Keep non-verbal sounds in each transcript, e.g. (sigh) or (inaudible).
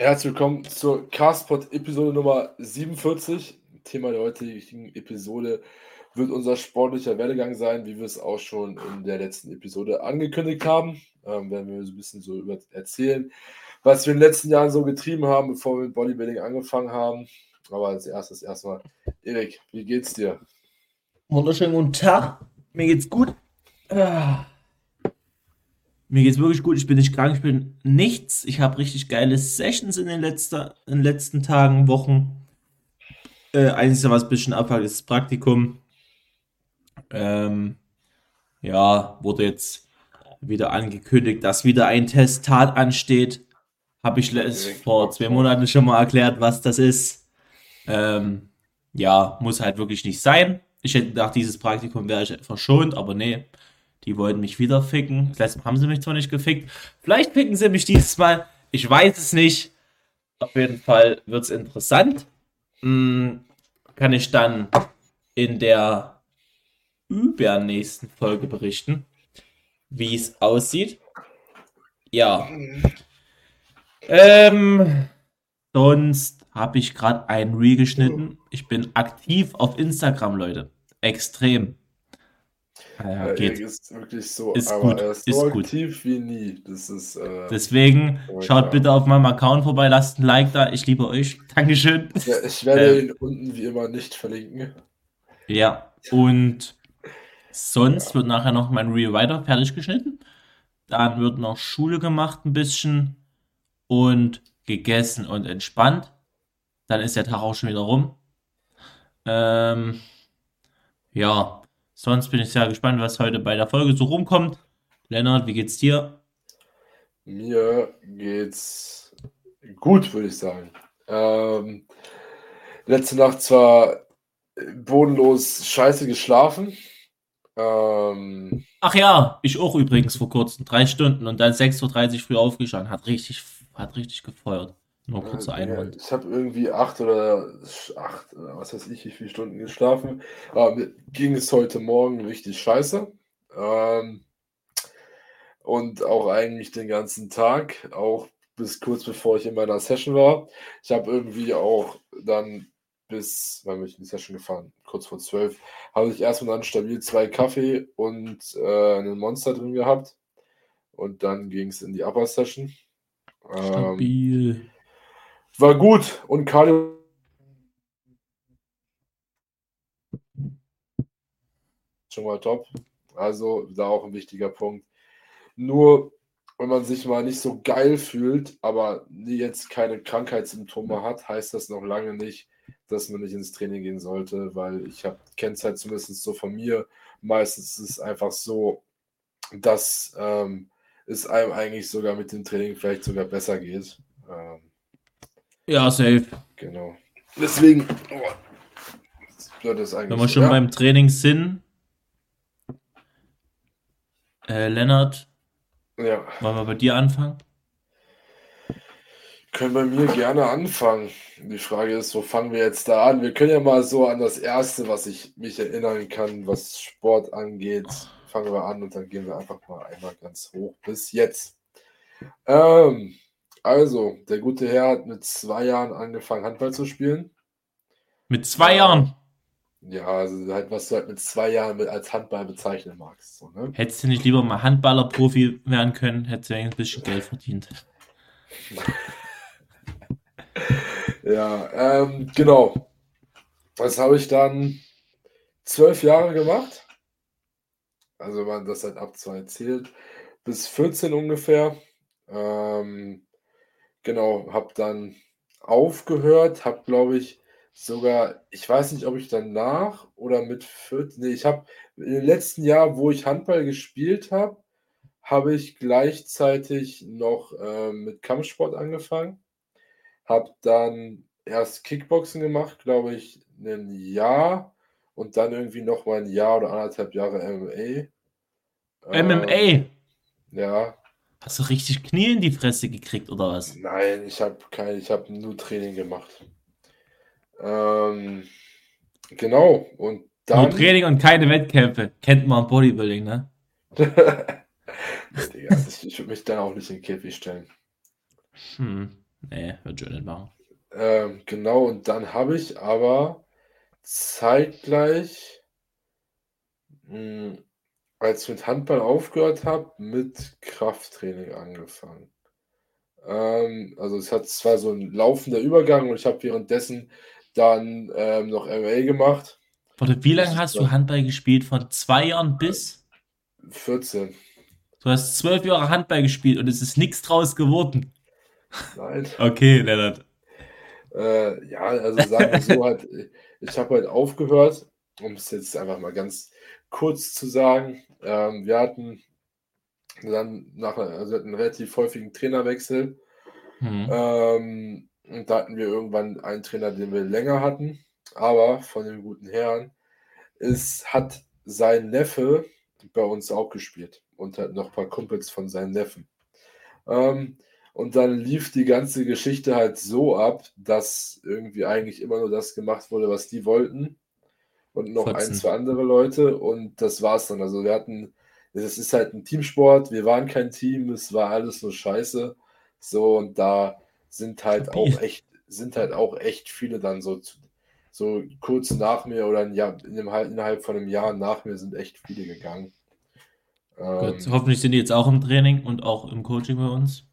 Herzlich willkommen zur Castpod Episode Nummer 47. Thema der heutigen Episode wird unser sportlicher Werdegang sein, wie wir es auch schon in der letzten Episode angekündigt haben. Ähm, werden wir so ein bisschen so über erzählen, was wir in den letzten Jahren so getrieben haben, bevor wir mit Bodybuilding angefangen haben. Aber als erstes erstmal, Erik, wie geht's dir? Wunderschönen guten Tag. Mir geht's gut. Ah. Mir geht's wirklich gut. Ich bin nicht krank, ich bin nichts. Ich habe richtig geile Sessions in den, letzter, in den letzten Tagen, Wochen. Äh, Einzige, was ein bisschen abhakt, ist das Praktikum. Ähm, ja, wurde jetzt wieder angekündigt, dass wieder ein Testat ansteht. Habe ich vor zwei Monaten schon mal erklärt, was das ist. Ähm, ja, muss halt wirklich nicht sein. Ich hätte gedacht, dieses Praktikum wäre ich verschont, aber nee, die wollten mich wieder ficken. Das Mal haben sie mich zwar nicht gefickt. Vielleicht ficken sie mich dieses Mal. Ich weiß es nicht. Auf jeden Fall wird es interessant. Hm, kann ich dann in der übernächsten Folge berichten, wie es aussieht. Ja. Ähm, sonst habe ich gerade ein Reel geschnitten. Ich bin aktiv auf Instagram, Leute. Extrem. Ja, geht. ist wirklich so, ist aber gut, er ist, so gut. aktiv wie nie. Das ist, äh, Deswegen oh, schaut ja. bitte auf meinem Account vorbei, lasst ein Like da. Ich liebe euch. (laughs) Dankeschön. Ja, ich werde Ähm. ihn unten wie immer nicht verlinken. Ja, und sonst wird nachher noch mein Reel weiter fertig geschnitten. Dann wird noch Schule gemacht ein bisschen und gegessen und entspannt. Dann ist der Tag auch schon wieder rum. Ähm, ja, sonst bin ich sehr gespannt, was heute bei der Folge so rumkommt. Lennart, wie geht's dir? Mir geht's gut, würde ich sagen. Ähm, letzte Nacht zwar bodenlos scheiße geschlafen. Ähm, Ach ja, ich auch übrigens vor kurzem. Drei Stunden und dann 6.30 Uhr früh aufgestanden. Hat richtig, hat richtig gefeuert. Nur kurzer Einwand. ich habe irgendwie acht oder acht, oder was weiß ich, wie viele Stunden geschlafen. Aber mir ging es heute Morgen richtig scheiße. Ähm, und auch eigentlich den ganzen Tag, auch bis kurz bevor ich in meiner Session war. Ich habe irgendwie auch dann bis, wann bin ich in die Session gefahren? Kurz vor zwölf, habe ich erstmal dann stabil zwei Kaffee und äh, einen Monster drin gehabt. Und dann ging es in die Upper Session. Ähm, Stabil. War gut und Cardio schon mal top. Also da auch ein wichtiger Punkt. Nur wenn man sich mal nicht so geil fühlt, aber jetzt keine Krankheitssymptome hat, heißt das noch lange nicht, dass man nicht ins Training gehen sollte, weil ich habe es halt zumindest so von mir. Meistens ist es einfach so, dass ähm, es einem eigentlich sogar mit dem Training vielleicht sogar besser geht. Ähm, Ja, safe. Genau. Deswegen, oh, wird es eigentlich. Wenn wir so, schon ja? beim Training sind, äh, Lennart, ja, wollen wir bei dir anfangen? können bei mir gerne anfangen. Die Frage ist, wo fangen wir jetzt da an? Wir können ja mal so an das Erste, was ich mich erinnern kann, was Sport angeht, fangen wir an und dann gehen wir einfach mal einmal ganz hoch bis jetzt. Ähm, also, der gute Herr hat mit zwei Jahren angefangen, Handball zu spielen. Mit zwei Ja. Jahren. Ja, also halt, was du halt mit zwei Jahren mit als Handball bezeichnen magst. So, ne? Hättest du nicht lieber mal Handballer-Profi werden können, hättest du ein bisschen Geld verdient. (laughs) Ja, ähm, genau. Das habe ich dann zwölf Jahre gemacht. Also man das halt ab zwei zählt, bis 14 ungefähr. Ähm, genau, habe dann aufgehört, habe glaube ich sogar, ich weiß nicht, ob ich danach oder mit 14, nee, ich habe im letzten Jahr, wo ich Handball gespielt habe, habe ich gleichzeitig noch ähm, mit Kampfsport angefangen. Habe dann erst Kickboxen gemacht, glaube ich, ein Jahr und dann irgendwie noch mal ein Jahr oder anderthalb Jahre MMA. MMA. ja, Hast du richtig Knie in die Fresse gekriegt oder was? nein, ich habe kein, ich habe nur Training gemacht. Ähm, genau, und Nur dann. Training und keine Wettkämpfe. Kennt man Bodybuilding, ne? (laughs) Digga, ich, ich würde mich dann auch nicht in den Käfig stellen. Hm. Nee, wird schon nicht machen. Ähm, genau, und dann habe ich aber zeitgleich, mh, hm, als ich mit Handball aufgehört habe, mit Krafttraining angefangen. Ähm, also es hat zwar so ein laufender Übergang und ich habe währenddessen dann ähm, noch MA gemacht. Warte, wie lange hast du Handball gespielt? Von zwei Jahren bis? 14. Du hast zwölf Jahre Handball gespielt und es ist nichts draus geworden. Nein. (laughs) Okay, Lennart. Äh, ja, also sagen wir so halt, (laughs) ich habe halt aufgehört, um es jetzt einfach mal ganz kurz zu sagen. Ähm, wir hatten dann nach, also einen relativ häufigen Trainerwechsel. Mhm. Ähm, und da hatten wir irgendwann einen Trainer, den wir länger hatten. Aber von dem guten Herrn ist, hat sein Neffe bei uns auch gespielt und hat noch ein paar Kumpels von seinen Neffen. Ähm, und dann lief die ganze Geschichte halt so ab, dass irgendwie eigentlich immer nur das gemacht wurde, was die wollten. Und noch 14. ein, zwei andere Leute. Und das war's dann. Also wir hatten, es ist halt ein Teamsport, wir waren kein Team, es war alles nur Scheiße. So, und da sind halt auch echt, sind halt auch echt viele dann so, so kurz nach mir oder ein Jahr, in dem, innerhalb von einem Jahr nach mir sind echt viele gegangen. Gut, ähm, hoffentlich sind die jetzt auch im Training und auch im Coaching bei uns.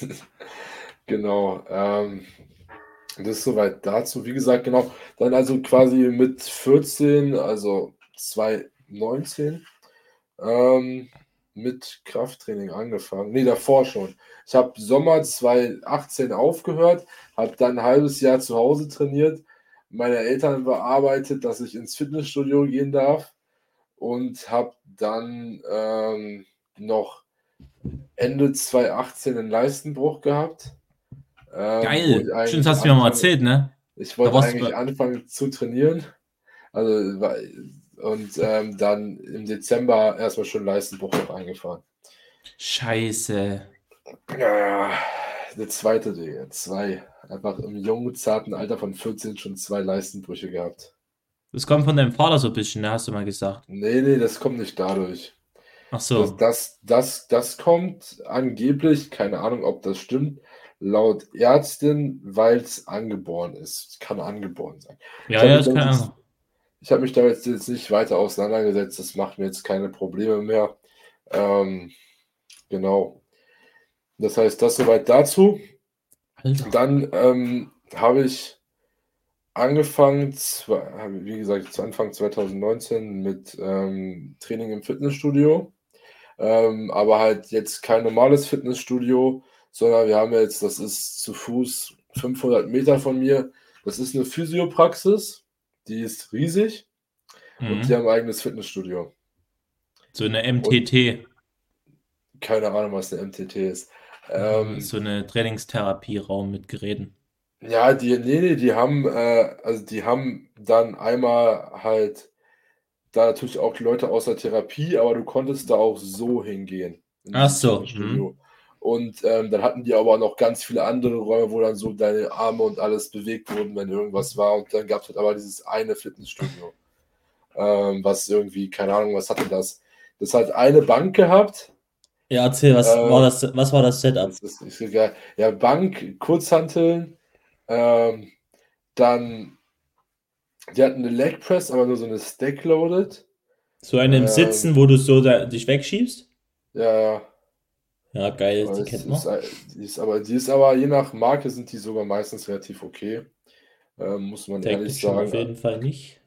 (laughs) genau. Ähm, das ist soweit dazu. Wie gesagt, genau. Dann also quasi mit 14, also 2019, ähm, mit Krafttraining angefangen. Nee, davor schon. Ich habe Sommer 2018 aufgehört, habe dann ein halbes Jahr zu Hause trainiert, meine Eltern bearbeitet, dass ich ins Fitnessstudio gehen darf und habe dann ähm, noch Ende 2018 einen Leistenbruch gehabt. Ähm, Geil, stimmt, hast du mir mal erzählt, ne? Ich wollte eigentlich anfangen zu trainieren. Also, und ähm, dann im Dezember erstmal schon Leistenbruch noch eingefahren. Scheiße. Ja. Der zweite, Digga. Zwei. Einfach im jungen, zarten Alter von 14 schon zwei Leistenbrüche gehabt. Das kommt von deinem Vater so ein bisschen, ne? Hast du mal gesagt. Nee, nee, das kommt nicht dadurch. Ach so. Das, das, das, das kommt angeblich, keine Ahnung, ob das stimmt, laut Ärztin, weil es angeboren ist. Kann angeboren sein. Ja, ja, das kann jetzt, Ich habe mich da jetzt, jetzt nicht weiter auseinandergesetzt. Das macht mir jetzt keine Probleme mehr. Ähm, genau. Das heißt, das soweit dazu. Alter. Dann ähm, habe ich angefangen, wie gesagt, zu Anfang 2019 mit ähm, Training im Fitnessstudio. Ähm, aber halt jetzt kein normales Fitnessstudio, sondern wir haben jetzt, das ist zu Fuß 500 Meter von mir. Das ist eine Physiopraxis, die ist riesig mhm. und die haben ein eigenes Fitnessstudio. So eine MTT. Und keine Ahnung, was eine MTT ist. Ähm, so eine Trainingstherapieraum mit Geräten. Ja, die, nee, nee, die haben, äh, also die haben dann einmal halt da natürlich auch Leute aus der Therapie, aber du konntest da auch so hingehen. Ach so. Mhm. Und ähm, dann hatten die aber noch ganz viele andere Räume, wo dann so deine Arme und alles bewegt wurden, wenn irgendwas war. Und dann gab es halt aber dieses eine Fitnessstudio, ähm, was irgendwie, keine Ahnung, was hatte das? Das hat eine Bank gehabt. Ja, erzähl, was, äh, war, das, was war das Setup? Das ist, ist ja, Bank, Kurzhanteln, ähm, dann die hatten eine Leg Press, aber nur so eine Stack Loaded. So eine im ähm, Sitzen, wo du so da, dich wegschiebst? Ja, ja. Ja, geil, aber die kennt man. Ist, die ist aber, die ist aber, je nach Marke sind die sogar meistens relativ okay. Ähm, muss man Technisch ehrlich sagen. Auf jeden Fall nicht.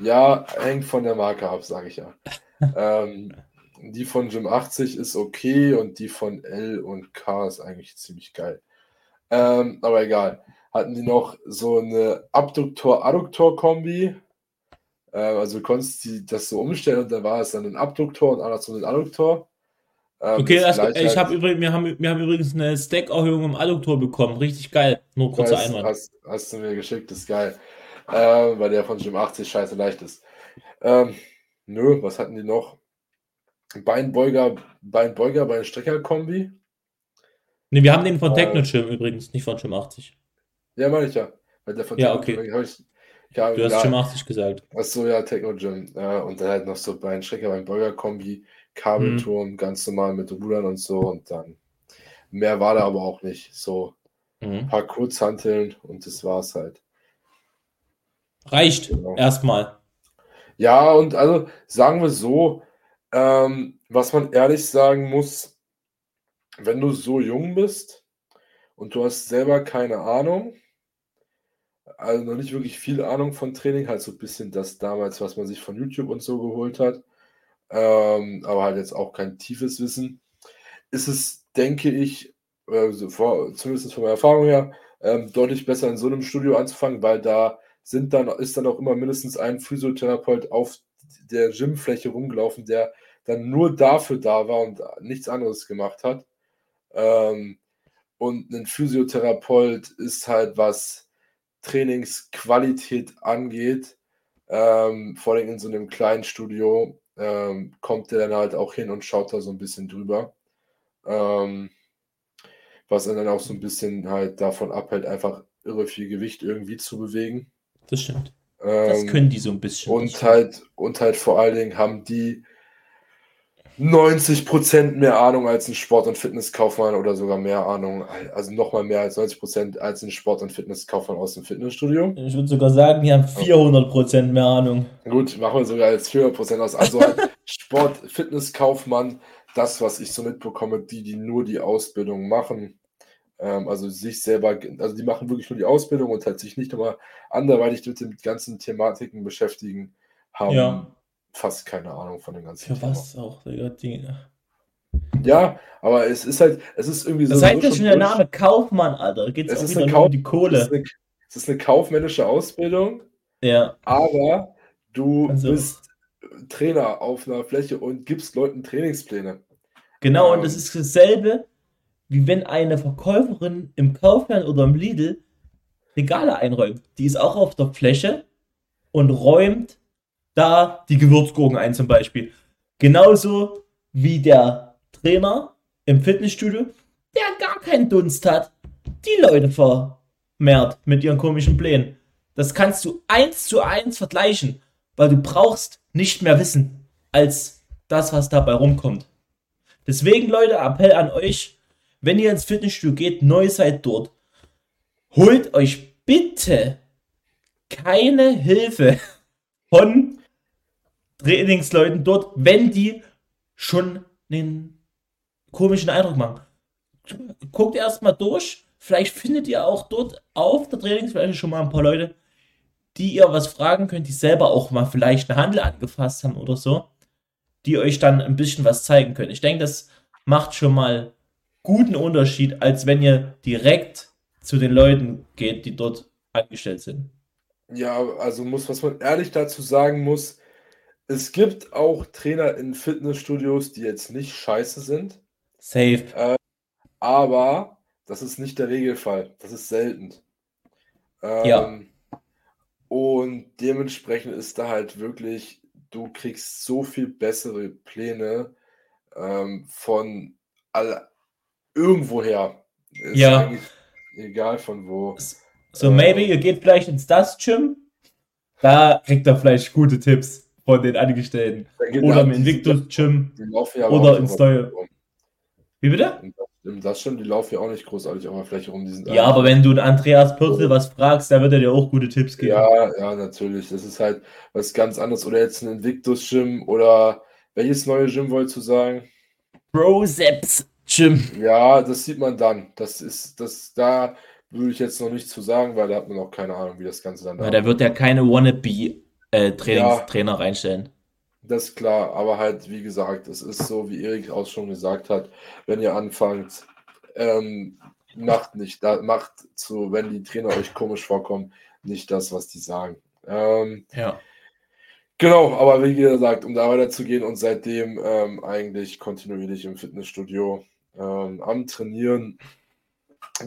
Ja, hängt von der Marke ab, sage ich ja. (laughs) ähm, die von Gym 80 ist okay und die von L und K ist eigentlich ziemlich geil. Ähm, aber egal hatten die noch so eine Abduktor-Adduktor-Kombi. Äh, also du konntest die, das so umstellen und da war es dann ein Abduktor und andersrum ein Adduktor. Ähm, okay, das, ich habe übrigens, wir haben, wir haben übrigens eine Stack-Erhöhung im Adduktor bekommen. Richtig geil. Nur kurzer Einwand. Hast, hast, du mir geschickt, das ist geil. Äh, weil der von Gym 80 scheiße leicht ist. Ähm, nö, was hatten die noch? Beinbeuger, Beinbeuger, Beinstrecker-Kombi. Ne, wir haben den von äh, Techno-Gym übrigens, nicht von Gym 80. Ja, meine ich ja. Weil der von ja, okay. Ich, ja, du hast ja, Gym 80 gesagt. Achso, ja, Techno Gym. Ja, und dann halt noch so bei Schrecker beim Burger-Kombi, Kabelturm, mhm. ganz normal mit Rudern und so. Und dann mehr war da aber auch nicht. So. ein paar Kurzhanteln und das war's halt. Reicht Genau. erstmal. Ja, und also sagen wir so, ähm, was man ehrlich sagen muss, wenn du so jung bist und du hast selber keine Ahnung, also noch nicht wirklich viel Ahnung von Training, halt so ein bisschen das damals, was man sich von YouTube und so geholt hat, ähm, aber halt jetzt auch kein tiefes Wissen, ist es, denke ich, äh, so vor, zumindest von meiner Erfahrung her, ähm, deutlich besser in so einem Studio anzufangen, weil da sind dann, ist dann auch immer mindestens ein Physiotherapeut auf der Gymfläche rumgelaufen, der dann nur dafür da war und nichts anderes gemacht hat. Ähm, und ein Physiotherapeut ist halt, was Trainingsqualität angeht, ähm, vor allem in so einem kleinen Studio, ähm, kommt der dann halt auch hin und schaut da so ein bisschen drüber. Ähm, was er dann auch so ein bisschen halt davon abhält, einfach irre viel Gewicht irgendwie zu bewegen. Das stimmt. Das Ähm, können die so ein bisschen. das und halt, und halt vor allen Dingen haben die 90% mehr Ahnung als ein Sport- und Fitnesskaufmann oder sogar mehr Ahnung, also nochmal mehr als 90% als ein Sport- und Fitnesskaufmann aus dem Fitnessstudio. Ich würde sogar sagen, die haben 400% mehr Ahnung. Gut, machen wir sogar als 400% aus. Also halt (laughs) Sport, Fitnesskaufmann, das, was ich so mitbekomme, die, die nur die Ausbildung machen, ähm, also sich selber, also die machen wirklich nur die Ausbildung und halt sich nicht nochmal anderweitig mit den ganzen Thematiken beschäftigen, haben Ja. Fast keine Ahnung von dem ganzen Für was auch, Digga. Die, Ja, aber es ist halt, es ist irgendwie so. das heißt ja schon der Name Kaufmann, Alter. Geht Es auch ist wieder nur um Kauf- die Es ist Kohle. eine, es ist eine kaufmännische Ausbildung, Ja. aber du Also- bist Trainer auf einer Fläche und gibst Leuten Trainingspläne. Genau, und Ähm. das ist dasselbe, wie wenn eine Verkäuferin im Kaufland oder im Lidl Regale einräumt. Die ist auch auf der Fläche und räumt da die Gewürzgurken ein zum Beispiel. Genauso wie der Trainer im Fitnessstudio, der gar keinen Dunst hat, die Leute vermehrt mit ihren komischen Plänen. Das kannst du eins zu eins vergleichen, weil du brauchst nicht mehr Wissen als das, was dabei rumkommt. Deswegen, Leute, Appell an euch, wenn ihr ins Fitnessstudio geht, neu seid dort, holt euch bitte keine Hilfe von Trainingsleuten dort, wenn die schon einen komischen Eindruck machen. Guckt erstmal durch, vielleicht findet ihr auch dort auf der Trainingsfläche schon mal ein paar Leute, die ihr was fragen könnt, die selber auch mal vielleicht einen Handel angefasst haben oder so die euch dann ein bisschen was zeigen können. Ich denke, das macht schon mal guten Unterschied, als wenn ihr direkt zu den Leuten geht, die dort angestellt sind. Ja, also muss, was man ehrlich dazu sagen muss, es gibt auch Trainer in Fitnessstudios, die jetzt nicht scheiße sind, Safe. aber das ist nicht der Regelfall. Das ist selten. Ähm, Ja. Und dementsprechend ist da halt wirklich, du kriegst so viel bessere Pläne ähm, von all, irgendwoher. Ist Ja. egal von wo. So, maybe ihr geht vielleicht ins das Gym. Da kriegt ihr vielleicht gute Tipps von den Angestellten. Da Oder ja- im Invictus Gym. Die laufen ja Oder aber auch in nicht Steuer- rum. Wie bitte? Im das stimmt, die laufen ja auch nicht großartig auf der Fläche rum. Die sind Ja, aber wenn du Andreas Pürzel was fragst, der wird er dir auch gute Tipps geben. Ja, ja, natürlich. Das ist halt was ganz anderes. Oder jetzt ein Invictus-Gym oder welches neue Gym wolltest du sagen? Proseps Gym. Ja, das sieht man dann. Das ist, das, da würde ich jetzt noch nichts zu sagen, weil da hat man auch keine Ahnung, wie das Ganze dann Ja, da der wird ja keine Wannabe-Trainingstrainer Ja. reinstellen. Das ist klar, aber halt, wie gesagt, es ist so, wie Erik auch schon gesagt hat, wenn ihr anfangt, ähm, macht nicht, da, macht zu, wenn die Trainer euch komisch vorkommen, nicht das, was die sagen. Ähm, Ja. Genau, aber wie gesagt, um da weiterzugehen und seitdem ähm, eigentlich kontinuierlich im Fitnessstudio ähm, am Trainieren,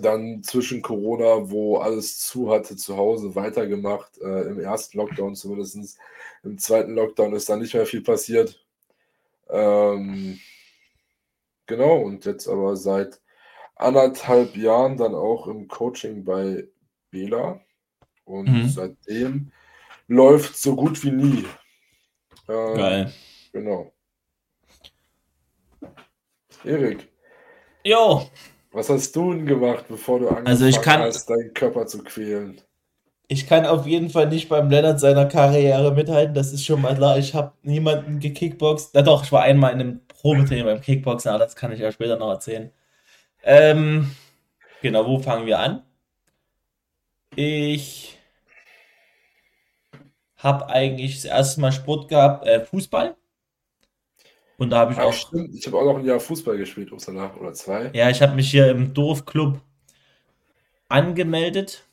dann zwischen Corona, wo alles zu hatte, zu Hause weitergemacht, äh, im ersten Lockdown zumindest, im zweiten Lockdown ist da nicht mehr viel passiert. Ähm, genau, und jetzt aber seit anderthalb Jahren dann auch im Coaching bei Bela und Mhm. seitdem läuft so gut wie nie. Ähm, Geil. Genau. Erik, Jo, Was hast du denn gemacht, bevor du angefangen Also ich kann- hast, deinen Körper zu quälen? Ich kann auf jeden Fall nicht beim Lennart seiner Karriere mithalten, das ist schon mal klar. Ich habe niemanden gekickboxt. Na doch, ich war einmal in einem Probetraining beim Kickboxen, aber das kann ich ja später noch erzählen. Ähm, genau, wo fangen wir an? Ich habe eigentlich das erste Mal Sport gehabt, äh, Fußball. Und da habe ich Ach, auch stimmt. Ich habe auch noch ein Jahr Fußball gespielt, Upsala, oder zwei. Ja, ich habe mich hier im Dorfclub angemeldet.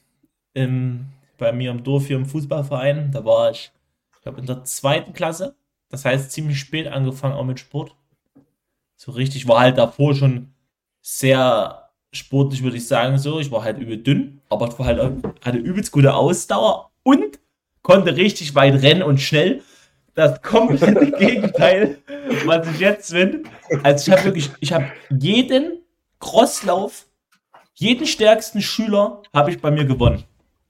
Im, bei mir im Dorf hier im Fußballverein. Da war ich, ich glaube, in der zweiten Klasse. Das heißt, ziemlich spät angefangen auch mit Sport. So richtig, war halt davor schon sehr sportlich, würde ich sagen. So, ich war halt übel dünn, aber ich war halt, hatte übelst gute Ausdauer und konnte richtig weit rennen und schnell. Das komplette (laughs) Gegenteil, was ich jetzt bin. Also ich habe wirklich, ich habe jeden Crosslauf, jeden stärksten Schüler habe ich bei mir gewonnen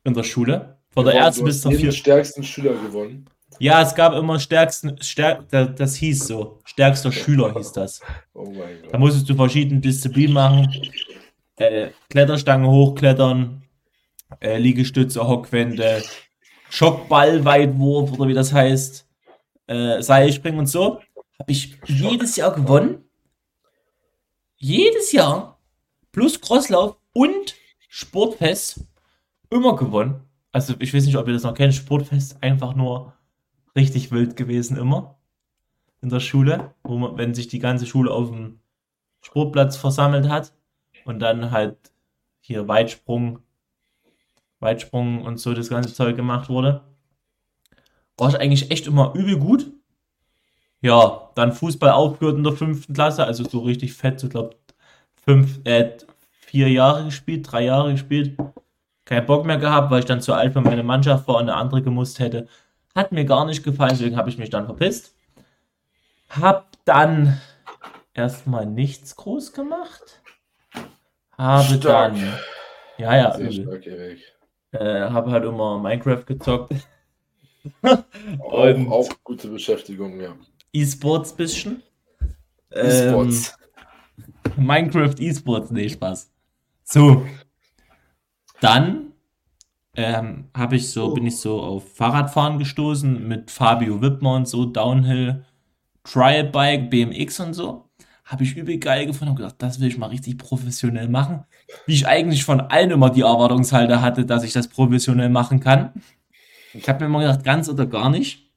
in der Schule. Von der Du ersten bis zur jeden vierten. stärksten Schüler gewonnen. Ja, es gab immer stärksten, stärk, das, das hieß so, stärkster Schüler hieß das. Oh mein Da Gott. musstest du verschiedene Disziplinen machen. Äh, Kletterstange hochklettern, äh, Liegestütze, Hockwände, Schockball, Weitwurf oder wie das heißt, äh, Seilspringen und so. Habe ich jedes Jahr gewonnen. Jedes Jahr. Plus Crosslauf und Sportfest immer gewonnen. Also ich weiß nicht, ob ihr das noch kennt. Sportfest einfach nur richtig wild gewesen immer in der Schule, wo man, wenn sich die ganze Schule auf dem Sportplatz versammelt hat und dann halt hier Weitsprung, Weitsprung und so das ganze Zeug gemacht wurde, war ich eigentlich echt immer übel gut. Ja, dann Fußball aufgehört in der fünften Klasse, also so richtig fett, so glaube fünf, äh, vier Jahre gespielt, drei Jahre gespielt. Kein Bock mehr gehabt, weil ich dann zu alt für meine Mannschaft war und eine andere gemusst hätte. Hat mir gar nicht gefallen, deswegen habe ich mich dann verpisst. Hab dann erstmal nichts groß gemacht. Habe Stark. dann, ja, ja, Sehr übel. stark, Erik. äh, habe halt immer Minecraft gezockt. Auch, auch gute Beschäftigung, ja. E-Sports bisschen. E-Sports. Ähm, Minecraft E-Sports, nee, Spaß. So. Dann ähm, habe ich so, bin ich so auf Fahrradfahren gestoßen mit Fabio Wittmer und so, Downhill, Trial Bike, BMX und so. Habe ich übel geil gefunden und gedacht, das will ich mal richtig professionell machen. Wie ich eigentlich von allen immer die Erwartungshalter hatte, dass ich das professionell machen kann. Ich habe mir immer gedacht, ganz oder gar nicht.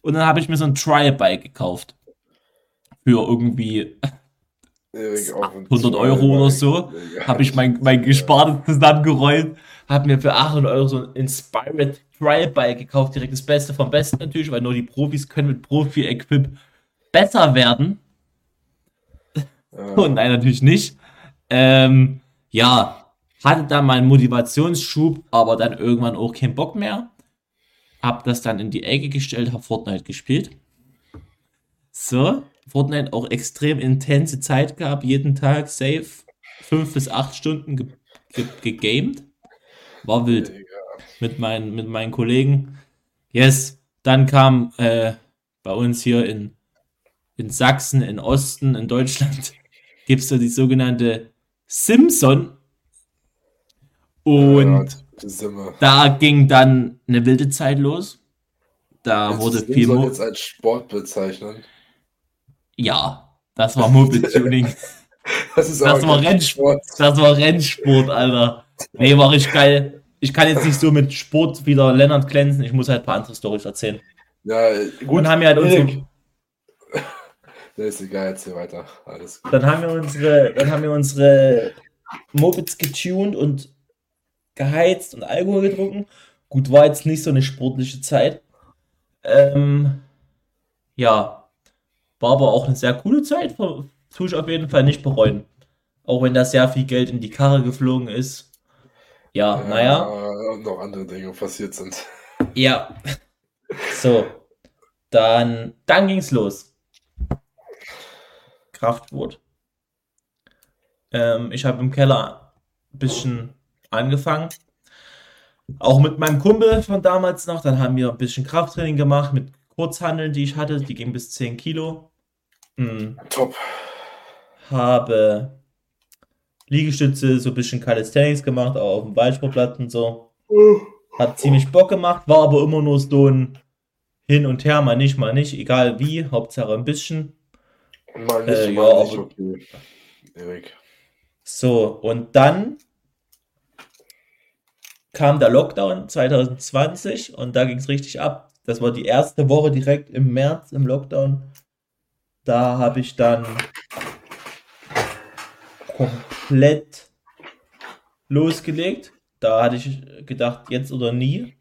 Und dann habe ich mir so ein Trial Bike gekauft. Für irgendwie Erik auf und 100 zu, Euro oder so, habe ich mein, mein Gespartes zusammengerollt, habe mir für 800 Euro so ein Inspired Trial Bike gekauft, direkt das Beste vom Besten natürlich, weil nur die Profis können mit Profi-Equip besser werden. Und nein, natürlich nicht. Ähm, ja, hatte dann mal einen Motivationsschub, aber dann irgendwann auch keinen Bock mehr. Hab das dann in die Ecke gestellt, hab Fortnite gespielt. So, Fortnite auch extrem intense Zeit gehabt, jeden Tag safe, fünf bis acht Stunden ge ge gegamed. War wild mit meinen, mit meinen Kollegen. Yes, dann kam äh, bei uns hier in, in Sachsen, in Osten, in Deutschland, gibt es so die sogenannte Simson. Und. Da ging dann eine wilde Zeit los. Da Jetzt- wurde viel soll jetzt als Sport bezeichnen. Ja, das war Mobile Tuning. (laughs) Das ist Das war Rennsport. Das war Rennsport, Alter. Nee, war richtig geil. Ich kann jetzt nicht so mit Sport wieder Lennart glänzen. Ich muss halt ein paar andere Storys erzählen. Ja, gut. Und haben wir halt unsere. (laughs) Nee, ist egal, erzähl weiter. Alles gut. dann haben wir unsere, dann haben wir unsere Mopeds getuned und geheizt und Alkohol getrunken. Gut, war jetzt nicht so eine sportliche Zeit. Ähm, ja, war aber auch eine sehr coole Zeit. Tue ich auf jeden Fall nicht bereuen. Auch wenn da sehr viel Geld in die Karre geflogen ist. Ja, naja. und noch andere Dinge passiert sind. Ja. So. Dann, dann ging's los. Kraftwort. Ähm, ich habe im Keller ein bisschen angefangen. Auch mit meinem Kumpel von damals noch. Dann haben wir ein bisschen Krafttraining gemacht mit Kurzhandeln, die ich hatte. Die gingen bis 10 Kilo. Hm, Top. habe Liegestütze, so ein bisschen Calisthenics gemacht, auch auf dem Waldsportplatz und so. Hat ziemlich Bock gemacht, war aber immer nur so ein Hin und Her, mal nicht, mal nicht, egal wie, Hauptsache ein bisschen. Mal nicht, Äh, mal ja, nicht, okay. Erik. So, und dann kam der Lockdown 2020 und da ging es richtig ab. Das war die erste Woche direkt im März im Lockdown. Da habe ich dann komplett losgelegt. Da hatte ich gedacht, jetzt oder nie,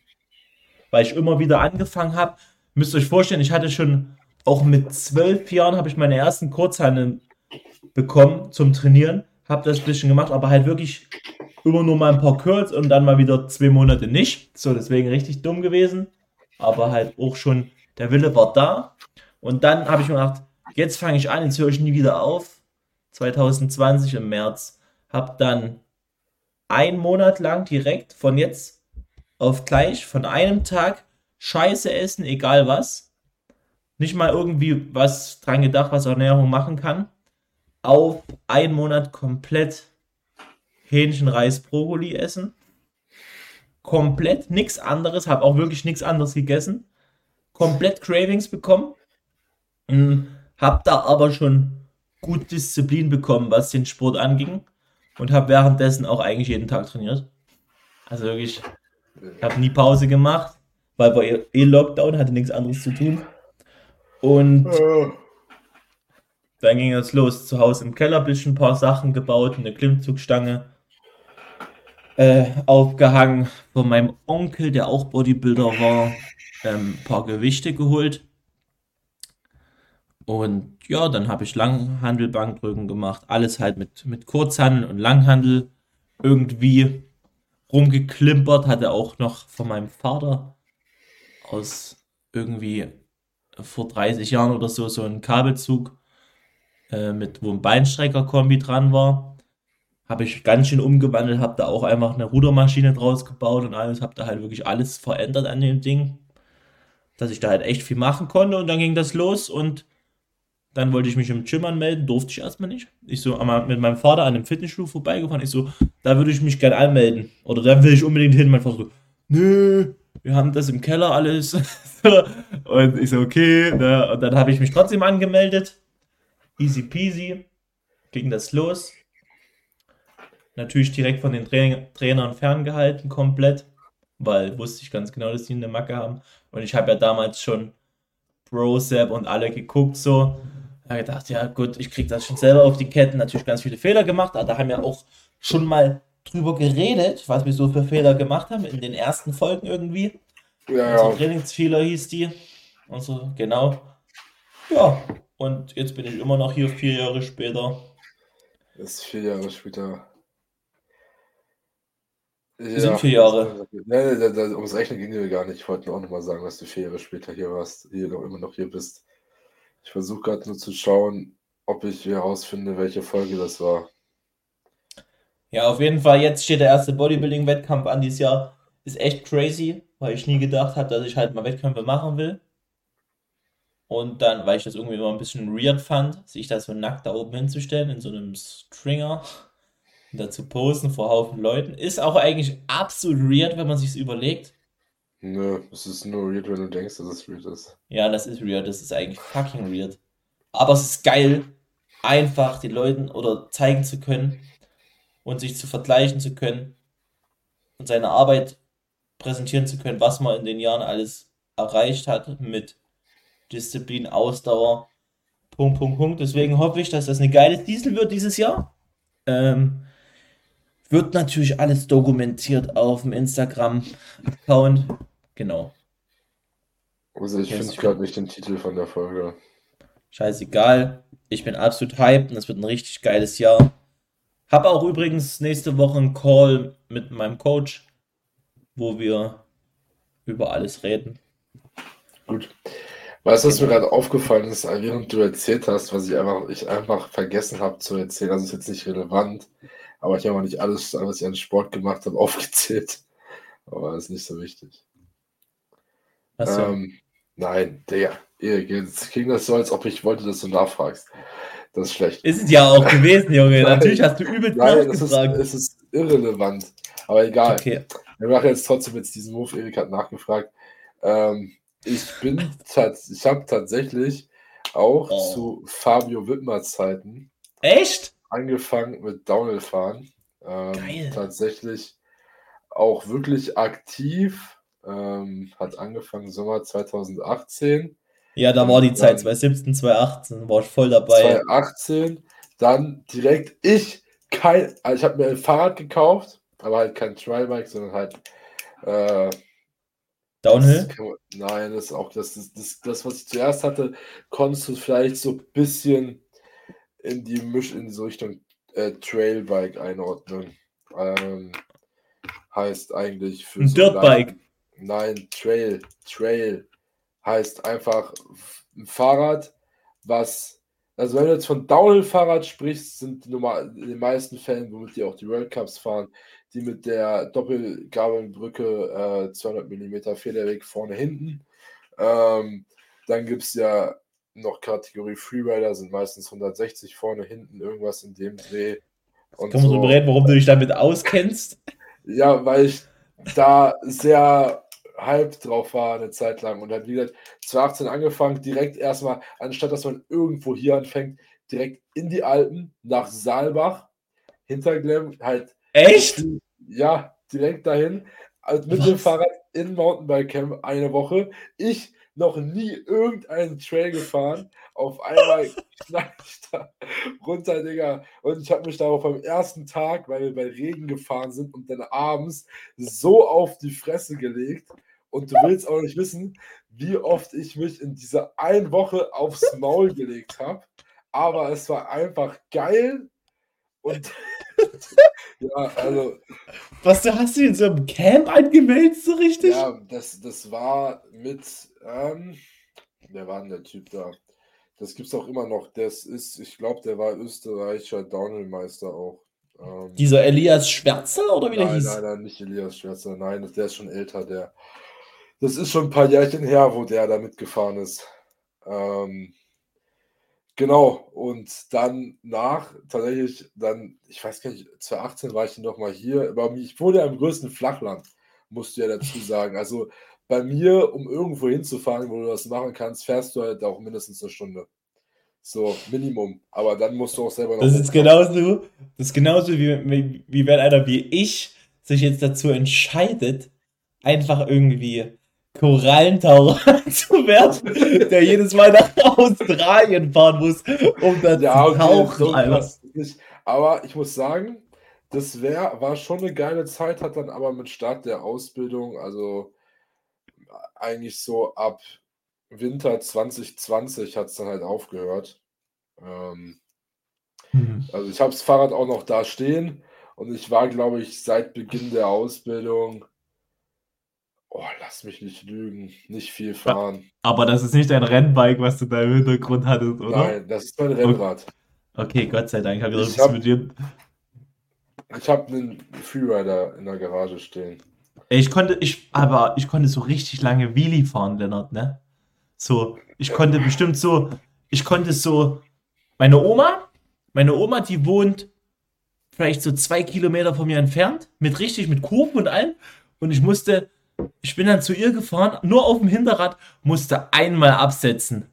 weil ich immer wieder angefangen habe. Müsst ihr euch vorstellen, ich hatte schon auch mit zwölf Jahren habe ich meine ersten Kurzhandeln bekommen zum Trainieren, habe das ein bisschen gemacht, aber halt wirklich immer nur mal ein paar Curls und dann mal wieder zwei Monate nicht. So, deswegen richtig dumm gewesen, aber halt auch schon, der Wille war da. Und dann habe ich mir gedacht, jetzt fange ich an, jetzt höre ich nie wieder auf. 2020 im März. Habe dann einen Monat lang direkt von jetzt auf gleich, von einem Tag Scheiße essen, egal was. Nicht mal irgendwie was dran gedacht, was Ernährung machen kann. Auf einen Monat komplett Hähnchen, Reis, Brokkoli essen. Komplett nichts anderes, habe auch wirklich nichts anderes gegessen. Komplett Cravings bekommen. Mm, Hab da aber schon gut Disziplin bekommen, was den Sport anging. Und habe währenddessen auch eigentlich jeden Tag trainiert. Also wirklich, habe nie Pause gemacht, weil war eh Lockdown, hatte nichts anderes zu tun. Und dann ging es los. Zu Hause im Keller ein bisschen ein paar Sachen gebaut, eine Klimmzugstange äh, aufgehangen. Von meinem Onkel, der auch Bodybuilder war, ähm, ein paar Gewichte geholt. Und ja, dann habe ich Langhandel, Bankdrücken gemacht. Alles halt mit, mit Kurzhandel und Langhandel irgendwie rumgeklimpert. Hatte auch noch von meinem Vater aus irgendwie vor 30 Jahren oder so so einen Kabelzug äh, mit wo ein Beinstrecker-Kombi dran war. Habe ich ganz schön umgewandelt, habe da auch einfach eine Rudermaschine draus gebaut und alles, habe da halt wirklich alles verändert an dem Ding, dass ich da halt echt viel machen konnte und dann ging das los und dann wollte ich mich im Gym anmelden, durfte ich erstmal nicht. Ich so mit meinem Vater an einem Fitnessstudio vorbeigefahren, ich so, da würde ich mich gerne anmelden oder da will ich unbedingt hin. Mein Vater so, nö, wir haben das im Keller alles. (laughs) und ich so, okay, ne? und dann habe ich mich trotzdem angemeldet. Easy peasy, ging das los. Natürlich direkt von den Tra Trainern ferngehalten, komplett, weil wusste ich ganz genau, dass die eine Macke haben. Und ich habe ja damals schon ProSap und alle geguckt, so. Da gedacht, ja gut, ich krieg das schon selber auf die Ketten. Natürlich ganz viele Fehler gemacht, aber da haben wir auch schon mal drüber geredet, was wir so für Fehler gemacht haben in den ersten Folgen irgendwie. ja, Unsere ja. Trainingsfehler hieß die. Und so, genau. Ja, und jetzt bin ich immer noch hier, vier Jahre später. Ist vier Jahre später. Ja, sind vier Jahre. Nee, nee, nee, ums Rechnen ging mir gar nicht. Ich wollte nur auch nochmal sagen, dass du vier Jahre später hier warst, hier noch immer noch hier bist. Ich versuche gerade nur zu schauen, ob ich herausfinde, welche Folge das war. Ja, auf jeden Fall, jetzt steht der erste Bodybuilding-Wettkampf an dieses Jahr. Ist echt crazy, weil ich nie gedacht habe, dass ich halt mal Wettkämpfe machen will. Und dann, weil ich das irgendwie immer ein bisschen weird fand, sich da so nackt da oben hinzustellen, in so einem Stringer und da zu posen vor Haufen Leuten. Ist auch eigentlich absolut weird, wenn man sich's überlegt. Nö, es ist nur weird, wenn du denkst, dass es weird ist. Ja, das ist weird, das ist eigentlich fucking weird. Aber es ist geil, einfach den Leuten oder zeigen zu können und sich zu vergleichen zu können und seine Arbeit präsentieren zu können, was man in den Jahren alles erreicht hat mit Disziplin, Ausdauer, Punkt, Punkt, Punkt. Deswegen hoffe ich, dass das eine geile Diesel wird dieses Jahr. Ähm, wird natürlich alles dokumentiert auf dem Instagram-Account. Genau. Also ich finde gerade nicht den Titel von der Folge. Scheißegal. Ich bin absolut hyped und es wird ein richtig geiles Jahr. Hab auch übrigens nächste Woche einen Call mit meinem Coach, wo wir über alles reden. Gut. Weißt du, was mir Genau. gerade aufgefallen ist, während du erzählt hast, was ich einfach, ich einfach vergessen habe zu erzählen? Also ist jetzt nicht relevant, aber ich habe auch nicht alles, was ich an Sport gemacht habe, (laughs) aufgezählt. Aber das ist nicht so wichtig. Achso. Ähm, nein, Digga, Erik, jetzt klingt das so, als ob ich wollte, dass du nachfragst. Das ist schlecht. Ist es ja auch (laughs) gewesen, Junge. Natürlich hast du übel Nein, es ist, nachgefragt. es ist irrelevant. Aber egal. Okay. Wir machen jetzt trotzdem jetzt diesen Move. Erik hat nachgefragt. Ähm, ich bin (laughs) ich habe tatsächlich auch Oh. zu Fabio Wittmer Zeiten Echt? Angefangen mit Downhill fahren. Ähm, Geil. Tatsächlich auch wirklich aktiv. Ähm, hat angefangen Sommer 2018. Ja, da war die Zeit Dann- 2017, 2018. War ich voll dabei. 2018. Dann direkt ich kein, also ich habe mir ein Fahrrad gekauft, aber halt kein Trialbike, sondern halt äh, Downhill? Das man, nein, das ist auch das, das, das, das, was ich zuerst hatte, konntest du vielleicht so ein bisschen in die Misch, in so Richtung äh, Trailbike einordnen. Ähm, heißt eigentlich für Ein so Dirtbike. Nein, Trail. Trail heißt einfach ein Fahrrad, was. Also wenn du jetzt von Downhill-Fahrrad sprichst, sind die normal, in den meisten Fällen, womit die auch die World Cups fahren, die mit der Doppelgabelbrücke äh, 200 mm Federweg vorne hinten. Ähm, dann gibt es ja noch Kategorie Freerider, sind meistens 160 vorne hinten, irgendwas in dem Dreh. Und Können wir so. drüber reden, warum du dich damit auskennst? Ja, weil ich da sehr hyped drauf war eine Zeit lang und hat wie gesagt 2018 angefangen, direkt erstmal, anstatt dass man irgendwo hier anfängt, direkt in die Alpen nach Saalbach, Hinterglemm, halt Echt? ja, direkt dahin, also mit Was? dem Fahrrad in Mountainbike Camp eine Woche. Ich noch nie irgendeinen Trail gefahren. Auf einmal (laughs) knall ich da runter, Digga. Und ich habe mich darauf am ersten Tag, weil wir bei Regen gefahren sind und dann abends so auf die Fresse gelegt. Und du willst auch nicht wissen, wie oft ich mich in dieser einen Woche aufs Maul gelegt habe. Aber es war einfach geil. Und (laughs) ja, also Was, du hast dich in so einem Camp angemeldet, so richtig? Ja, das, das war mit, ähm, wer war denn der Typ da? Das gibt's auch immer noch. Das ist, ich glaube, der war österreichischer Downhill-Meister auch. Ähm, Dieser Elias Schwärzer oder wie der nein, hieß? nein, nein, nicht Elias Schwärzer. Nein, der ist schon älter. Der, das ist schon ein paar Jährchen her, wo der da mitgefahren ist. Ähm, genau. Und dann nach, tatsächlich, dann, ich weiß gar nicht, 2018 war ich noch mal hier. Aber ich wohne ja im größten Flachland, musst du ja dazu (laughs) sagen. Also bei mir, um irgendwo hinzufahren, wo du das machen kannst, fährst du halt auch mindestens eine Stunde. So, Minimum. Aber dann musst du auch selber noch. Das ist genauso, das ist genauso wie, wie, wie wenn einer wie ich sich jetzt dazu entscheidet, einfach irgendwie Korallentaucher (laughs) zu werden, der jedes Mal nach Australien fahren muss, um da Ja, zu tauchen, so. Aber ich muss sagen, das wär, war schon eine geile Zeit, hat dann aber mit Start der Ausbildung, also eigentlich so ab Winter 2020 hat es dann halt aufgehört. Ähm, Hm. also ich habe das Fahrrad auch noch da stehen und ich war, glaube ich, seit Beginn der Ausbildung, oh, lass mich nicht lügen, nicht viel fahren. Aber das ist nicht dein Rennbike, was du da im Hintergrund hattest, oder? Nein, das ist mein Rennrad. Okay, Gott sei Dank, habe ich Ich hab- dir. Ich habe einen Freerider in der Garage stehen. Ich konnte, ich, aber ich konnte so richtig lange Wheelie fahren, Lennart, ne? So, ich konnte bestimmt so, ich konnte so, meine Oma, meine Oma, die wohnt vielleicht so zwei Kilometer von mir entfernt, mit richtig, mit Kurven und allem. Und ich musste, ich bin dann zu ihr gefahren, nur auf dem Hinterrad, musste einmal absetzen.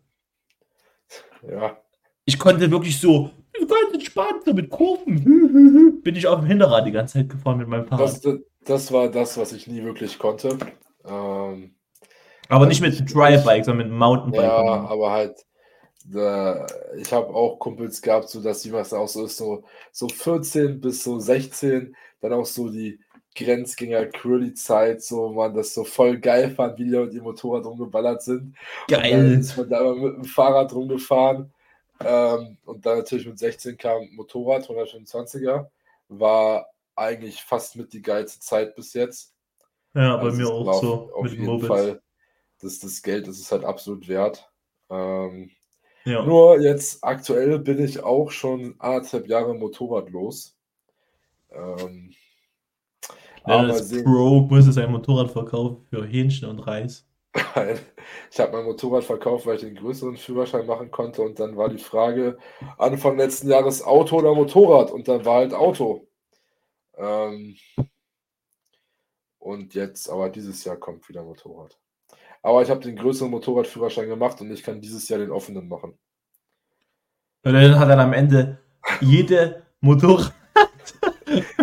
Ja, Ich konnte wirklich so, ganz entspannt, so mit Kurven, bin ich auf dem Hinterrad die ganze Zeit gefahren mit meinem Fahrrad. das, das, war das, was ich nie wirklich konnte. Ähm, aber nicht mit einem Trial-Bike, sondern mit Mountainbike. ja, aber halt, ich habe auch Kumpels gehabt, so dass die was auch so ist, so, so 14 bis so 16, dann auch so die Grenzgänger-Curly-Zeit, so man das so voll geil fand, wie die da mit Motorrad rumgeballert sind. Und dann Geil. ist man da immer mit dem Fahrrad rumgefahren. Ähm, und dann natürlich mit 16 kam Motorrad, 125er. War eigentlich fast mit die geilste Zeit bis jetzt. Ja, bei Also mir es auch auf- so Auf mit jeden Mopeds. Fall. Das, das Geld ist es halt absolut wert. Ähm, Ja. nur jetzt aktuell bin ich auch schon anderthalb Jahre motorradlos. Ähm, Sehen, broke, muss sein Motorrad verkaufen für Hähnchen und Reis. Nein, ich habe mein Motorrad verkauft, weil ich den größeren Führerschein machen konnte und dann war die Frage Anfang letzten Jahres Auto oder Motorrad und dann war halt Auto. Ähm, und jetzt, aber dieses Jahr kommt wieder Motorrad. Aber ich habe den größeren Motorradführerschein gemacht und ich kann dieses Jahr den offenen machen. Und dann hat dann am Ende jede Motorrad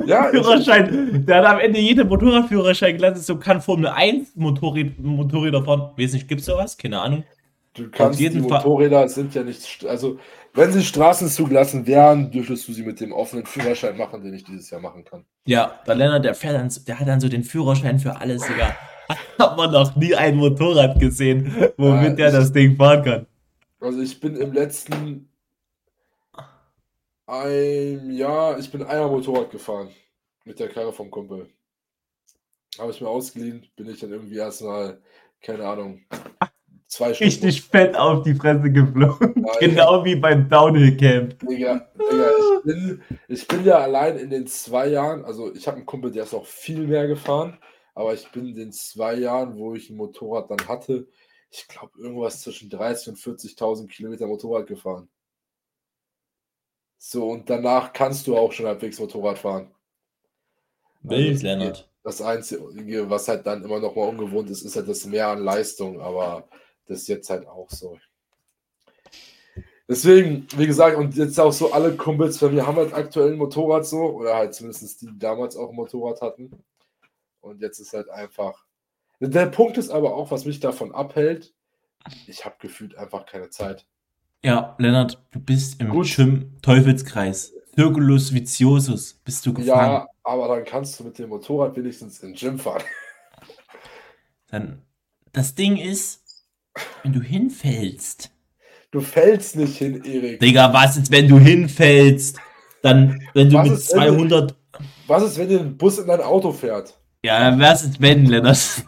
Ja, Führerschein, der hat am Ende jede Motorradführerschein gelassen, so kann Formel 1 Motorräd, Motorräder fahren. Weiß nicht, gibt's sowas? Keine Ahnung. du kannst, die jeden Fall- Motorräder sind ja nicht, also wenn sie Straßen zugelassen wären, dürftest du sie mit dem offenen Führerschein machen, den ich dieses Jahr machen kann. Ja, der Lennart, der fährt dann, der hat dann so den Führerschein für alles, Digga. (laughs) Hat man noch nie ein Motorrad gesehen, womit Ja, der ich- das Ding fahren kann. Also ich bin im letzten ein Jahr, ich bin einmal Motorrad gefahren mit der Karre vom Kumpel. Habe ich mir ausgeliehen, bin ich dann irgendwie erstmal, keine Ahnung, zwei Stunden. Richtig fett auf die Fresse geflogen. Ja, genau wie beim Downhill Camp. Digga, Digga, ich bin, ich bin ja allein in den zwei Jahren, also ich habe einen Kumpel, der ist auch viel mehr gefahren, aber ich bin in den zwei Jahren, wo ich ein Motorrad dann hatte, ich glaube irgendwas zwischen 30.000 und 40.000 Kilometer Motorrad gefahren. So, und danach kannst du auch schon halbwegs Motorrad fahren. Wild, das- Lennart. Das Einzige, was halt dann immer noch mal ungewohnt ist, ist halt das Mehr an Leistung, aber das ist jetzt halt auch so. Deswegen, wie gesagt, und jetzt auch so alle Kumpels von mir haben halt aktuell ein Motorrad so, oder halt zumindest die, die damals auch ein Motorrad hatten. Und jetzt ist halt einfach. Der Punkt ist aber auch, was mich davon abhält, ich habe gefühlt einfach keine Zeit. Ja, Lennart, du bist im Gut. Gym Teufelskreis. Circulus viciosus. Bist du gefangen. Ja, aber dann kannst du mit dem Motorrad wenigstens in den Gym fahren. (laughs) Dann, das Ding ist, wenn du hinfällst. Du fällst nicht hin, Erik. Digga, was ist, wenn du hinfällst? Dann, wenn du Was mit ist, wenn du- 200. Was ist, wenn dir ein Bus in dein Auto fährt? Ja, was ist, wenn, Lennart?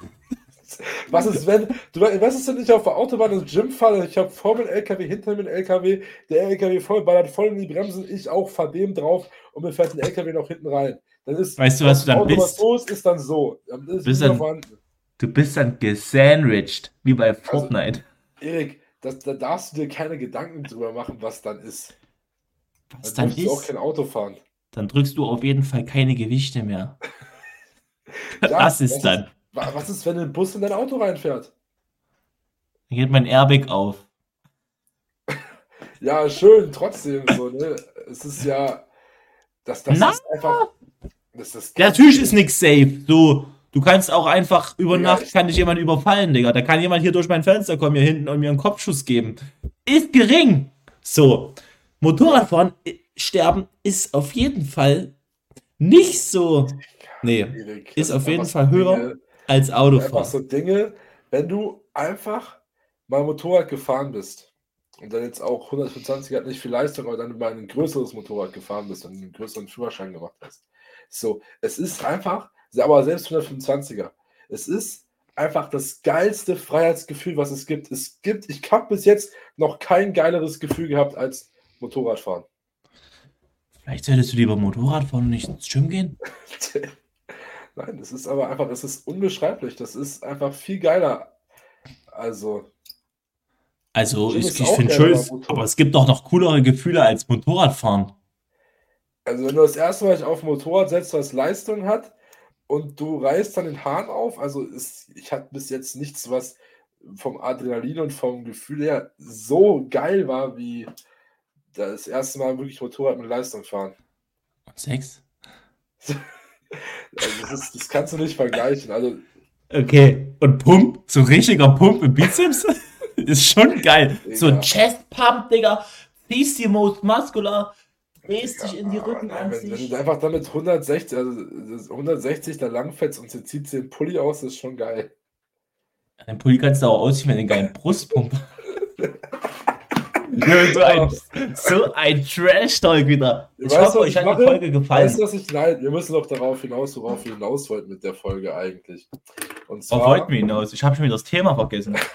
Was ist, wenn, du was ist, wenn ich auf der Autobahn ins Gym fahre, ich habe vor mir einen LKW, hinter mir einen LKW, der LKW voll ballert voll in die Bremsen, ich auch dem drauf und mir fährt ein LKW noch hinten rein. Dann ist, Weißt du, was du dann Auto, bist? so ist, ist dann so. Dann ist Bist dann- vorhanden. Du bist dann gesandwiched, wie bei Also, Fortnite. Erik, das, da darfst du dir keine Gedanken drüber machen, was dann ist. was Dann dann dürfst du auch ist, kein Auto fahren. dann drückst du auf jeden Fall keine Gewichte mehr. (laughs) Ja, das ist was dann. Was ist, wenn ein Bus in dein Auto reinfährt? Dann geht mein Airbag auf. Ja, schön, trotzdem so, ne? Es ist ja. Das, das Na? ist einfach. Das ist, Ja, natürlich ist nichts safe. So, du kannst auch einfach über Ja, Nacht ich- kann dich jemand überfallen, Digga. Da kann jemand hier durch mein Fenster kommen, hier hinten und mir einen Kopfschuss geben. Ist gering. So, Motorradfahren, äh, sterben ist auf jeden Fall nicht so. Nee, ist das auf jeden Fall höher Als Einfach Autofahren. so Dinge, wenn du einfach mal Motorrad gefahren bist und dann jetzt auch 125 hat nicht viel Leistung, aber dann mal ein größeres Motorrad gefahren bist und einen größeren Führerschein gemacht hast. So, es ist einfach, aber selbst 125er, es ist einfach das geilste Freiheitsgefühl, was es gibt. Es gibt, ich habe bis jetzt noch kein geileres Gefühl gehabt als Motorradfahren. Vielleicht solltest du lieber Motorrad fahren und nicht ins Gym gehen. (laughs) Nein, es ist aber einfach, es ist unbeschreiblich. Das ist einfach viel geiler. Also, Also, ich, ich finde schon, aber es gibt doch noch coolere Gefühle als Motorradfahren. Also wenn du das erste Mal dich auf Motorrad setzt, was Leistung hat und du reißt dann den Hahn auf, also ist, ich hatte bis jetzt nichts, was vom Adrenalin und vom Gefühl her so geil war, wie das erste Mal wirklich Motorrad mit Leistung fahren. Sex? (laughs) Also das, ist, das kannst du nicht vergleichen. Also Okay, und Pump, so richtiger Pump im Bizeps, (laughs) ist schon geil. So Digga. Chest Pump, Digga, ziehst die most muscular, drehst dich in die Rücken an wenn, wenn sich. du einfach damit 160, also das 160 da langfetzt und sie zieht den Pulli aus, ist schon geil. Den Pulli kannst du auch ausziehen, wenn du einen geilen Brustpump (laughs) (laughs) so ein, so ein Trash-Talk wieder. Ich Weißt hoffe, euch ich hat die mache? Folge gefallen. Weißt du, was ich nein, wir müssen noch darauf hinaus, worauf wir hinaus wollten mit der Folge eigentlich. Und Auf zwar, wollten wir hinaus? Ich habe schon wieder das Thema vergessen. (laughs)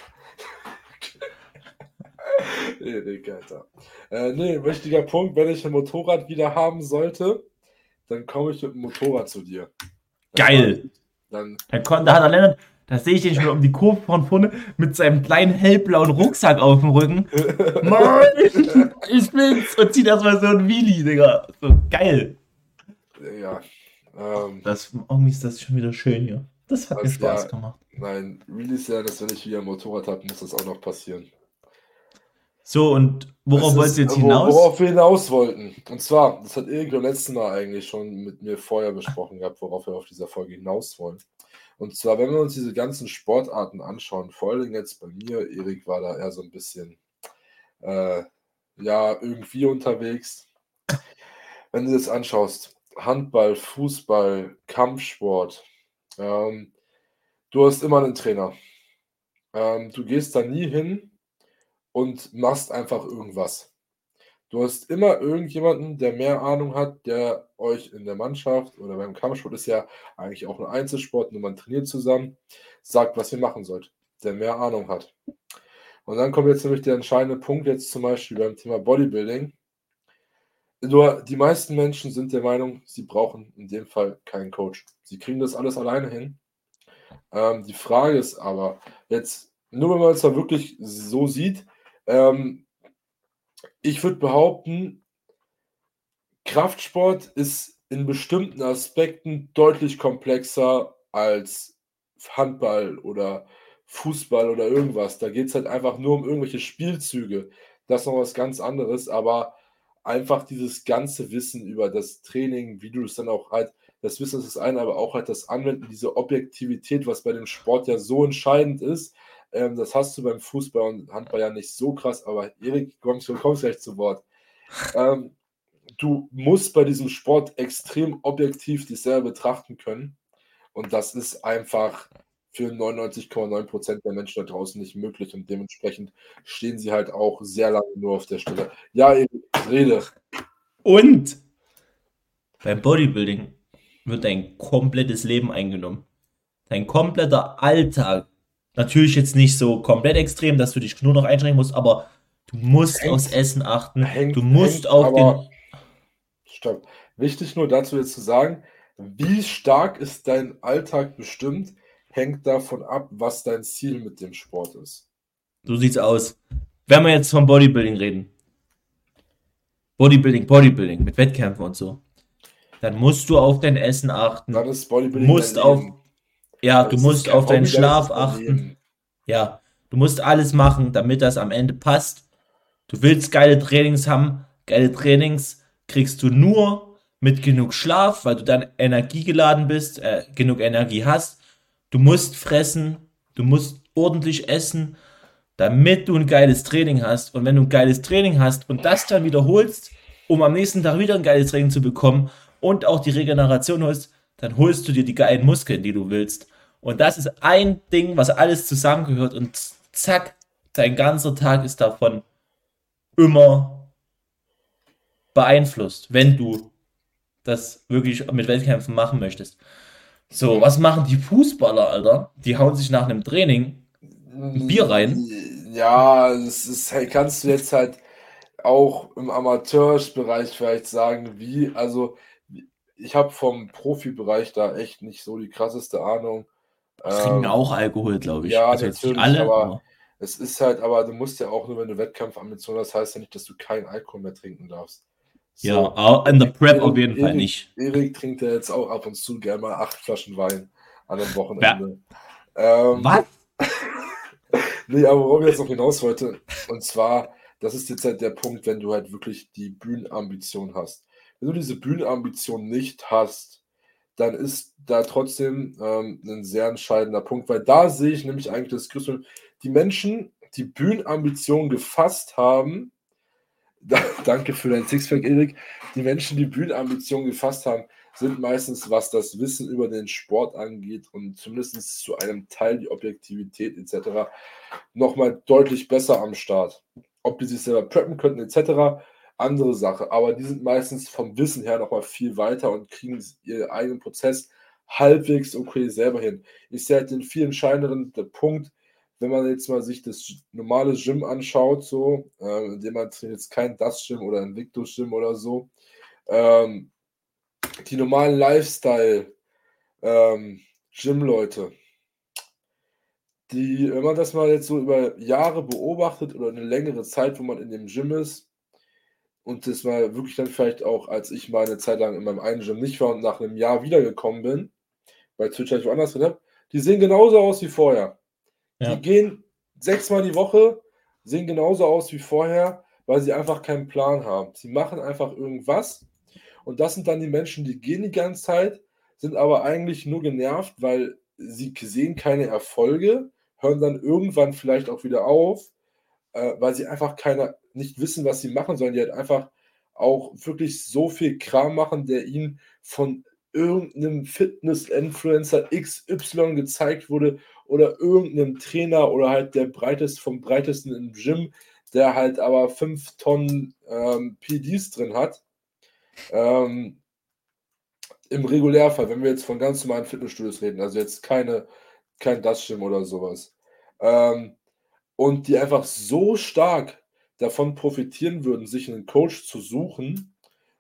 nee, nee, Alter. Äh, nee, wichtiger Punkt, wenn ich ein Motorrad wieder haben sollte, dann komme ich mit dem Motorrad zu dir. Dann Geil. Dann, Da, kon- da hat der Lennart, Da sehe ich den schon um die Kurve von vorne mit seinem kleinen hellblauen Rucksack auf dem Rücken. (laughs) Mann, ich bin's! Und zieht erstmal so ein Wheelie, Digga. So geil. Ja. Ähm, Das, irgendwie ist das schon wieder schön hier. Das hat mir Spaß ja. gemacht. nein, really sehr, dass wenn ich wieder ein Motorrad habe, muss das auch noch passieren. So, und worauf wolltest du ist, jetzt hinaus? Worauf wir hinaus wollten. Und zwar, das hat Erik beim letzten Mal eigentlich schon mit mir vorher besprochen gehabt, worauf wir auf dieser Folge hinaus wollen. Und zwar, wenn wir uns diese ganzen Sportarten anschauen, vor allem jetzt bei mir, Erik war da eher so ein bisschen, äh, ja, irgendwie unterwegs. Wenn du das anschaust, Handball, Fußball, Kampfsport, ähm, du hast immer einen Trainer. Ähm, du gehst da nie hin und machst einfach irgendwas. Du hast immer irgendjemanden, der mehr Ahnung hat, der euch in der Mannschaft oder beim Kampfsport ist ja eigentlich auch ein Einzelsport, nur man trainiert zusammen, sagt, was ihr machen sollt, der mehr Ahnung hat. Und dann kommt jetzt nämlich der entscheidende Punkt, jetzt zum Beispiel beim Thema Bodybuilding. Nur die meisten Menschen sind der Meinung, sie brauchen in dem Fall keinen Coach. Sie kriegen das alles alleine hin. Ähm, die Frage ist aber, jetzt, nur wenn man es da wirklich so sieht, ähm, ich würde behaupten, Kraftsport ist in bestimmten Aspekten deutlich komplexer als Handball oder Fußball oder irgendwas. Da geht es halt einfach nur um irgendwelche Spielzüge. Das ist noch was ganz anderes, aber einfach dieses ganze Wissen über das Training, wie du es dann auch halt, das Wissen ist das eine, aber auch halt das Anwenden, diese Objektivität, was bei dem Sport ja so entscheidend ist. Ähm, das hast du beim Fußball und Handball ja nicht so krass, aber Erik, kommst, du kommst gleich zu Wort. Ähm, du musst bei diesem Sport extrem objektiv dich selber betrachten können. Und das ist einfach für 99,9% der Menschen da draußen nicht möglich. Und dementsprechend stehen sie halt auch sehr lange nur auf der Stelle. Ja, Erik, rede. Und beim Bodybuilding wird dein komplettes Leben eingenommen. Dein kompletter Alltag. Natürlich jetzt nicht so komplett extrem, dass du dich nur noch einschränken musst, aber du musst Hängt- aufs Essen achten. hängt- du musst hängt auf den. Stopp. Wichtig nur dazu jetzt zu sagen, wie stark ist dein Alltag bestimmt, hängt davon ab, was dein Ziel mit dem Sport ist. So sieht's aus. Wenn wir jetzt vom Bodybuilding reden. Bodybuilding, Bodybuilding mit Wettkämpfen und so. Dann musst du auf dein Essen achten. Dann ist Bodybuilding Musst auf- Leben. Ja, du musst auf deinen Schlaf achten. Ja, du musst alles machen, damit das am Ende passt. Du willst geile Trainings haben. Geile Trainings kriegst du nur mit genug Schlaf, weil du dann energiegeladen bist, äh, genug Energie hast. Du musst fressen, du musst ordentlich essen, damit du ein geiles Training hast. Und wenn du ein geiles Training hast und das dann wiederholst, um am nächsten Tag wieder ein geiles Training zu bekommen und auch die Regeneration holst, dann holst du dir die geilen Muskeln, die du willst. Und das ist ein Ding, was alles zusammengehört und zack, dein ganzer Tag ist davon immer beeinflusst, wenn du das wirklich mit Wettkämpfen machen möchtest. So, was machen die Fußballer, Alter? Die hauen sich nach einem Training Bier rein? Ja, das ist, hey, kannst du jetzt halt auch im Amateursbereich vielleicht sagen, wie, also ich habe vom Profibereich da echt nicht so die krasseste Ahnung. Trinken Ähm, auch Alkohol, glaube ich. ja, also natürlich, alle, aber- aber Es ist halt, aber du musst ja auch nur, wenn du Wettkampfambitionen hast, heißt ja nicht, dass du keinen Alkohol mehr trinken darfst. ja, So. au- in der Prep Erik- auf jeden Fall Erik- nicht. Erik trinkt ja jetzt auch ab und zu gerne mal acht Flaschen Wein an einem Wochenende. Ähm, Was? (laughs) Nee, aber worauf ich jetzt noch hinaus wollte, und zwar, das ist jetzt halt der Punkt, wenn du halt wirklich die Bühnenambition hast. Wenn du diese Bühnenambition nicht hast, dann ist da trotzdem ähm, ein sehr entscheidender Punkt, weil da sehe ich nämlich eigentlich das größte, die Menschen, die Bühnenambition gefasst haben, (laughs) da, danke für dein Sixpack, Erik, die Menschen, die Bühnenambition gefasst haben, sind meistens, was das Wissen über den Sport angeht und zumindest zu einem Teil die Objektivität etc. nochmal deutlich besser am Start. Ob die sich selber preppen könnten etc., andere Sache. Aber die sind meistens vom Wissen her nochmal viel weiter und kriegen ihren eigenen Prozess halbwegs okay selber hin. Ich sehe halt den viel entscheidenderen Punkt, wenn man jetzt mal sich das normale Gym anschaut, so, äh, indem man trainiert jetzt kein Das Gym oder Invictus Gym oder so, ähm, die normalen Lifestyle ähm, Gym-Leute, die, wenn man das mal jetzt so über Jahre beobachtet oder eine längere Zeit, wo man in dem Gym ist und das mal wirklich dann vielleicht auch, als ich mal eine Zeit lang in meinem einen Gym nicht war und nach einem Jahr wiedergekommen bin, weil Twitch ich woanders drin habe, die sehen genauso aus wie vorher. Ja. Die gehen sechsmal die Woche, sehen genauso aus wie vorher, weil sie einfach keinen Plan haben. Sie machen einfach irgendwas und das sind dann die Menschen, die gehen die ganze Zeit, sind aber eigentlich nur genervt, weil sie sehen keine Erfolge, hören dann irgendwann vielleicht auch wieder auf, äh, weil sie einfach keine, nicht wissen, was sie machen sollen. Die halt einfach auch wirklich so viel Kram machen, der ihnen von irgendeinem Fitness-Influencer XY gezeigt wurde oder irgendeinem Trainer oder halt der breiteste vom breitesten im Gym, der halt aber 5 Tonnen ähm, PDs drin hat. Ähm, Im Regulärfall, wenn wir jetzt von ganz normalen Fitnessstudios reden, also jetzt keine, kein Das-Gym oder sowas. Ähm, und die einfach so stark davon profitieren würden, sich einen Coach zu suchen,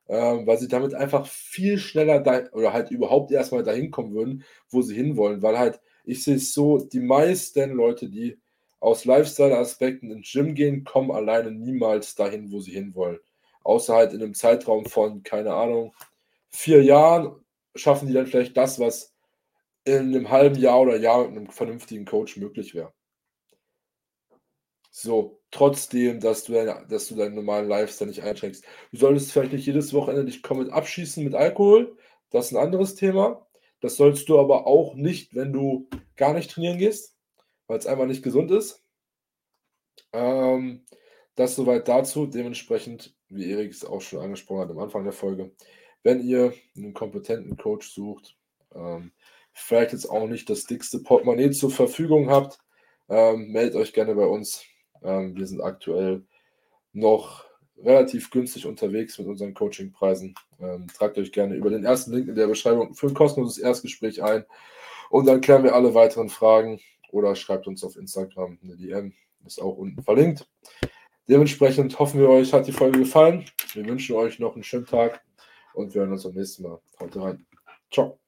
ähm, weil sie damit einfach viel schneller da, oder halt überhaupt erstmal dahin kommen würden, wo sie hinwollen. Weil halt, ich sehe es so, die meisten Leute, die aus Lifestyle-Aspekten ins Gym gehen, kommen alleine niemals dahin, wo sie hinwollen. Außer halt in einem Zeitraum von, keine Ahnung, vier Jahren schaffen die dann vielleicht das, was in einem halben Jahr oder Jahr mit einem vernünftigen Coach möglich wäre. So, trotzdem, dass du, dass du deinen normalen Lifestyle nicht einschränkst. Du solltest vielleicht nicht jedes Wochenende dich komplett abschießen mit Alkohol. Das ist ein anderes Thema. Das sollst du aber auch nicht, wenn du gar nicht trainieren gehst, weil es einfach nicht gesund ist. Ähm, das soweit dazu. Dementsprechend, wie Erik es auch schon angesprochen hat am Anfang der Folge, wenn ihr einen kompetenten Coach sucht, ähm, vielleicht jetzt auch nicht das dickste Portemonnaie zur Verfügung habt, ähm, meldet euch gerne bei uns. Ähm, wir sind aktuell noch relativ günstig unterwegs mit unseren Coachingpreisen. Ähm, tragt euch gerne über den ersten Link in der Beschreibung für ein kostenloses Erstgespräch ein und dann klären wir alle weiteren Fragen oder schreibt uns auf Instagram eine DM, ist auch unten verlinkt. Dementsprechend hoffen wir euch hat die Folge gefallen. Wir wünschen euch noch einen schönen Tag und wir hören uns beim nächsten Mal. Haut rein. Ciao.